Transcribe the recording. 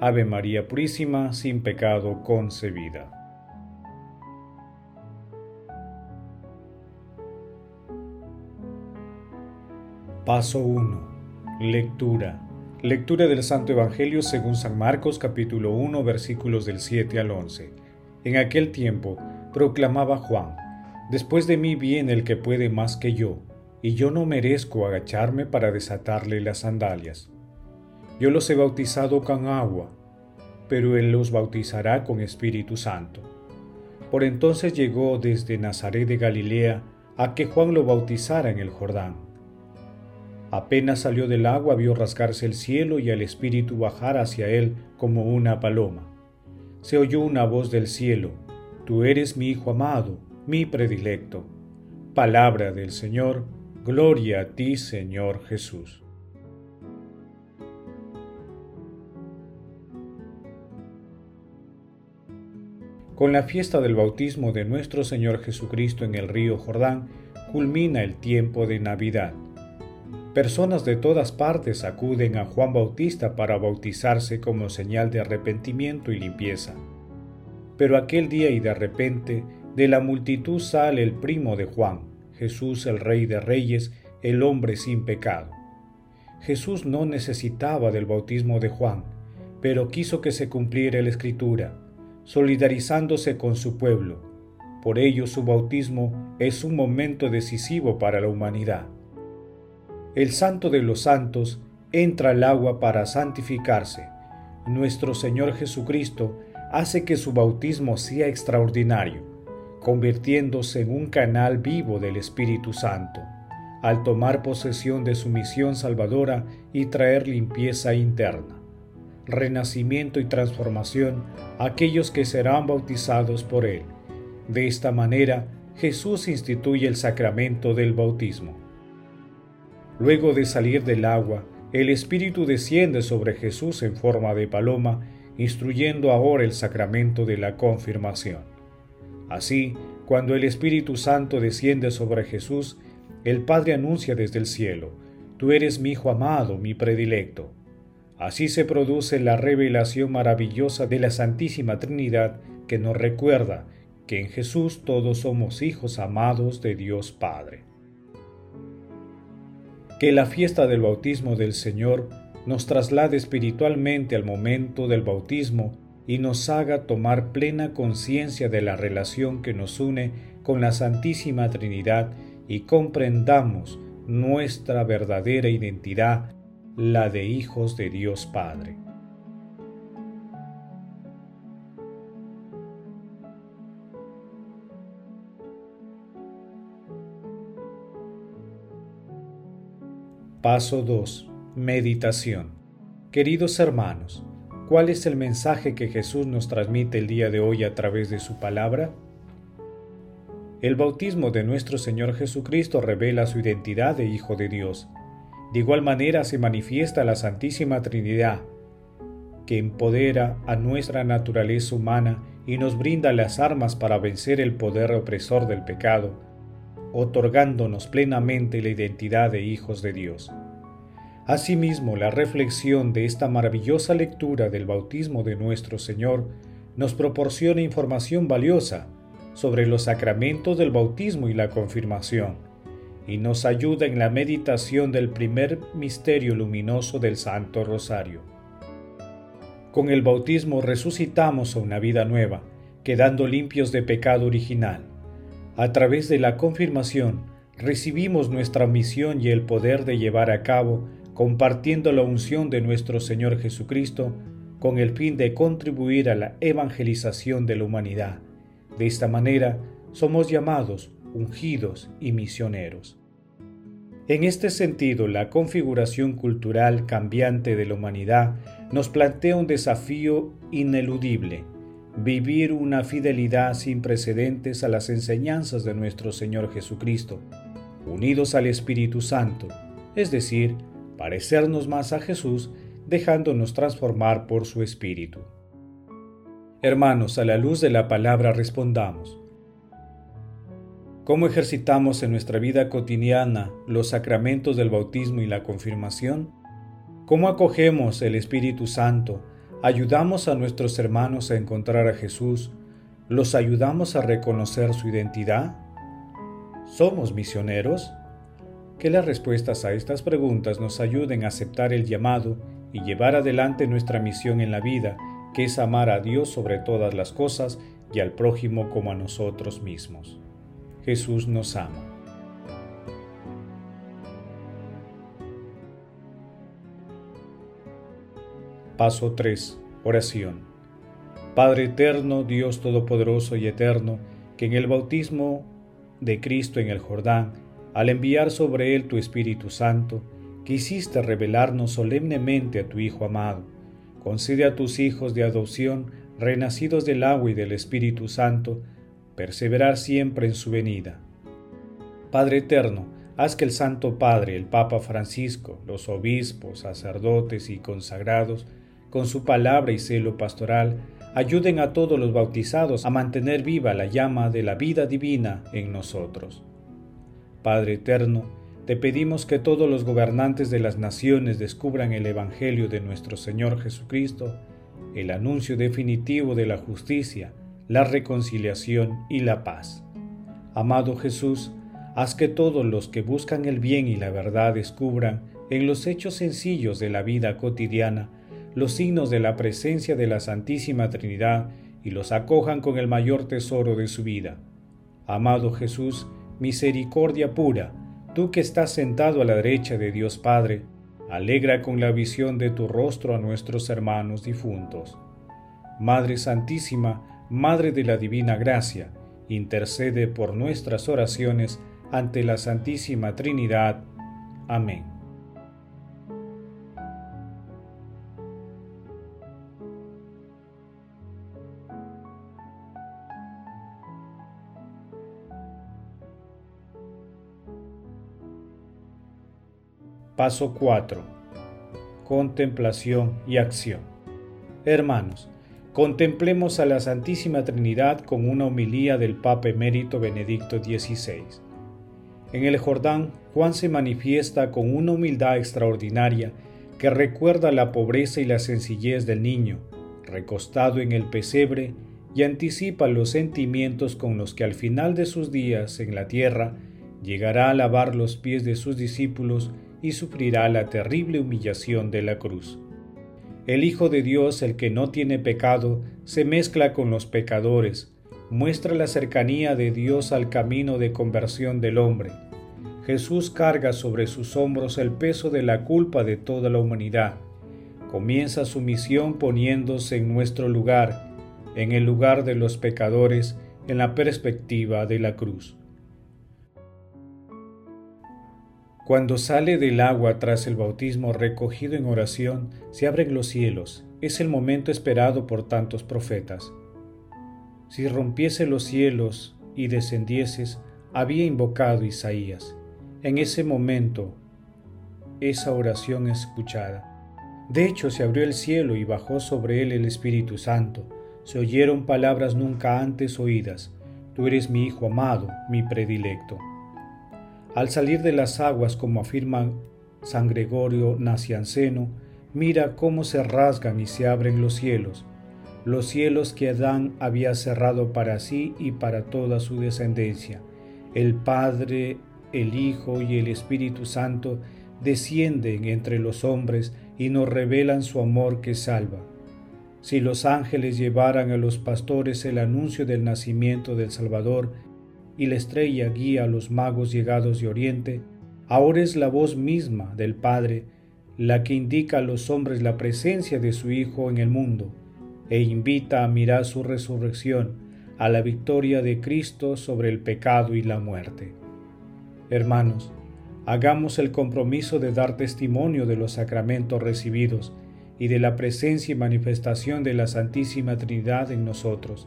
Ave María Purísima, sin pecado concebida. Paso 1. Lectura. Lectura del Santo Evangelio según San Marcos capítulo 1 versículos del 7 al 11. En aquel tiempo proclamaba Juan, Después de mí viene el que puede más que yo, y yo no merezco agacharme para desatarle las sandalias. Yo los he bautizado con agua, pero Él los bautizará con Espíritu Santo. Por entonces llegó desde Nazaret de Galilea a que Juan lo bautizara en el Jordán. Apenas salió del agua vio rasgarse el cielo y al Espíritu bajar hacia él como una paloma. Se oyó una voz del cielo, Tú eres mi Hijo amado, mi predilecto. Palabra del Señor, gloria a ti Señor Jesús. Con la fiesta del bautismo de nuestro Señor Jesucristo en el río Jordán, culmina el tiempo de Navidad. Personas de todas partes acuden a Juan Bautista para bautizarse como señal de arrepentimiento y limpieza. Pero aquel día y de repente, de la multitud sale el primo de Juan, Jesús el Rey de Reyes, el hombre sin pecado. Jesús no necesitaba del bautismo de Juan, pero quiso que se cumpliera la escritura solidarizándose con su pueblo. Por ello su bautismo es un momento decisivo para la humanidad. El santo de los santos entra al agua para santificarse. Nuestro Señor Jesucristo hace que su bautismo sea extraordinario, convirtiéndose en un canal vivo del Espíritu Santo, al tomar posesión de su misión salvadora y traer limpieza interna renacimiento y transformación a aquellos que serán bautizados por Él. De esta manera, Jesús instituye el sacramento del bautismo. Luego de salir del agua, el Espíritu desciende sobre Jesús en forma de paloma, instruyendo ahora el sacramento de la confirmación. Así, cuando el Espíritu Santo desciende sobre Jesús, el Padre anuncia desde el cielo, Tú eres mi Hijo amado, mi predilecto Así se produce la revelación maravillosa de la Santísima Trinidad que nos recuerda que en Jesús todos somos hijos amados de Dios Padre. Que la fiesta del bautismo del Señor nos traslade espiritualmente al momento del bautismo y nos haga tomar plena conciencia de la relación que nos une con la Santísima Trinidad y comprendamos nuestra verdadera identidad la de hijos de Dios Padre. Paso 2. Meditación. Queridos hermanos, ¿cuál es el mensaje que Jesús nos transmite el día de hoy a través de su palabra? El bautismo de nuestro Señor Jesucristo revela su identidad de Hijo de Dios de igual manera se manifiesta la Santísima Trinidad, que empodera a nuestra naturaleza humana y nos brinda las armas para vencer el poder opresor del pecado, otorgándonos plenamente la identidad de hijos de Dios. Asimismo, la reflexión de esta maravillosa lectura del bautismo de nuestro Señor nos proporciona información valiosa sobre los sacramentos del bautismo y la confirmación y nos ayuda en la meditación del primer misterio luminoso del Santo Rosario. Con el bautismo resucitamos a una vida nueva, quedando limpios de pecado original. A través de la confirmación recibimos nuestra misión y el poder de llevar a cabo, compartiendo la unción de nuestro Señor Jesucristo, con el fin de contribuir a la evangelización de la humanidad. De esta manera, somos llamados ungidos y misioneros. En este sentido, la configuración cultural cambiante de la humanidad nos plantea un desafío ineludible. vivir una fidelidad sin precedentes a las enseñanzas de nuestro Señor Jesucristo, unidos al Espíritu Santo, es decir, parecernos más a Jesús dejándonos transformar por su Espíritu. Hermanos, a la luz de la palabra respondamos. ¿Cómo ejercitamos en nuestra vida cotidiana los sacramentos del bautismo y la confirmación? ¿Cómo acogemos el Espíritu Santo? ¿Ayudamos a nuestros hermanos a encontrar a Jesús? ¿Los ayudamos a reconocer su identidad? ¿Somos misioneros? Que las respuestas a estas preguntas nos ayuden a aceptar el llamado y llevar adelante nuestra misión en la vida, que es amar a Dios sobre todas las cosas y al prójimo como a nosotros mismos. Jesús nos ama. Paso 3. Oración. Padre eterno, Dios todopoderoso y eterno, que en el bautismo de Cristo en el Jordán, al enviar sobre él tu Espíritu Santo, quisiste revelarnos solemnemente a tu Hijo amado. Concede a tus hijos de adopción, renacidos del agua y del Espíritu Santo, perseverar siempre en su venida. Padre eterno, haz que el Santo Padre, el Papa Francisco, los obispos, sacerdotes y consagrados, con su palabra y celo pastoral, ayuden a todos los bautizados a mantener viva la llama de la vida divina en nosotros. Padre eterno, te pedimos que todos los gobernantes de las naciones descubran el Evangelio de nuestro Señor Jesucristo, el anuncio definitivo de la justicia, la reconciliación y la paz. Amado Jesús, haz que todos los que buscan el bien y la verdad descubran en los hechos sencillos de la vida cotidiana los signos de la presencia de la Santísima Trinidad y los acojan con el mayor tesoro de su vida. Amado Jesús, misericordia pura, tú que estás sentado a la derecha de Dios Padre, alegra con la visión de tu rostro a nuestros hermanos difuntos. Madre Santísima, Madre de la Divina Gracia, intercede por nuestras oraciones ante la Santísima Trinidad. Amén. Paso 4. Contemplación y acción. Hermanos, contemplemos a la Santísima Trinidad con una homilía del Papa Emérito Benedicto XVI. En el Jordán, Juan se manifiesta con una humildad extraordinaria que recuerda la pobreza y la sencillez del niño, recostado en el pesebre, y anticipa los sentimientos con los que al final de sus días en la tierra llegará a lavar los pies de sus discípulos y sufrirá la terrible humillación de la cruz. El Hijo de Dios, el que no tiene pecado, se mezcla con los pecadores, muestra la cercanía de Dios al camino de conversión del hombre. Jesús carga sobre sus hombros el peso de la culpa de toda la humanidad. Comienza su misión poniéndose en nuestro lugar, en el lugar de los pecadores, en la perspectiva de la cruz. Cuando sale del agua tras el bautismo recogido en oración, se abren los cielos. Es el momento esperado por tantos profetas. Si rompiese los cielos y descendieses, había invocado Isaías. En ese momento, esa oración escuchada. De hecho, se abrió el cielo y bajó sobre él el Espíritu Santo. Se oyeron palabras nunca antes oídas. Tú eres mi Hijo amado, mi predilecto. Al salir de las aguas, como afirma San Gregorio Nacianceno, mira cómo se rasgan y se abren los cielos, los cielos que Adán había cerrado para sí y para toda su descendencia. El Padre, el Hijo y el Espíritu Santo descienden entre los hombres y nos revelan su amor que salva. Si los ángeles llevaran a los pastores el anuncio del nacimiento del Salvador y la estrella guía a los magos llegados de Oriente, ahora es la voz misma del Padre la que indica a los hombres la presencia de su Hijo en el mundo e invita a mirar su resurrección, a la victoria de Cristo sobre el pecado y la muerte. Hermanos, hagamos el compromiso de dar testimonio de los sacramentos recibidos y de la presencia y manifestación de la Santísima Trinidad en nosotros.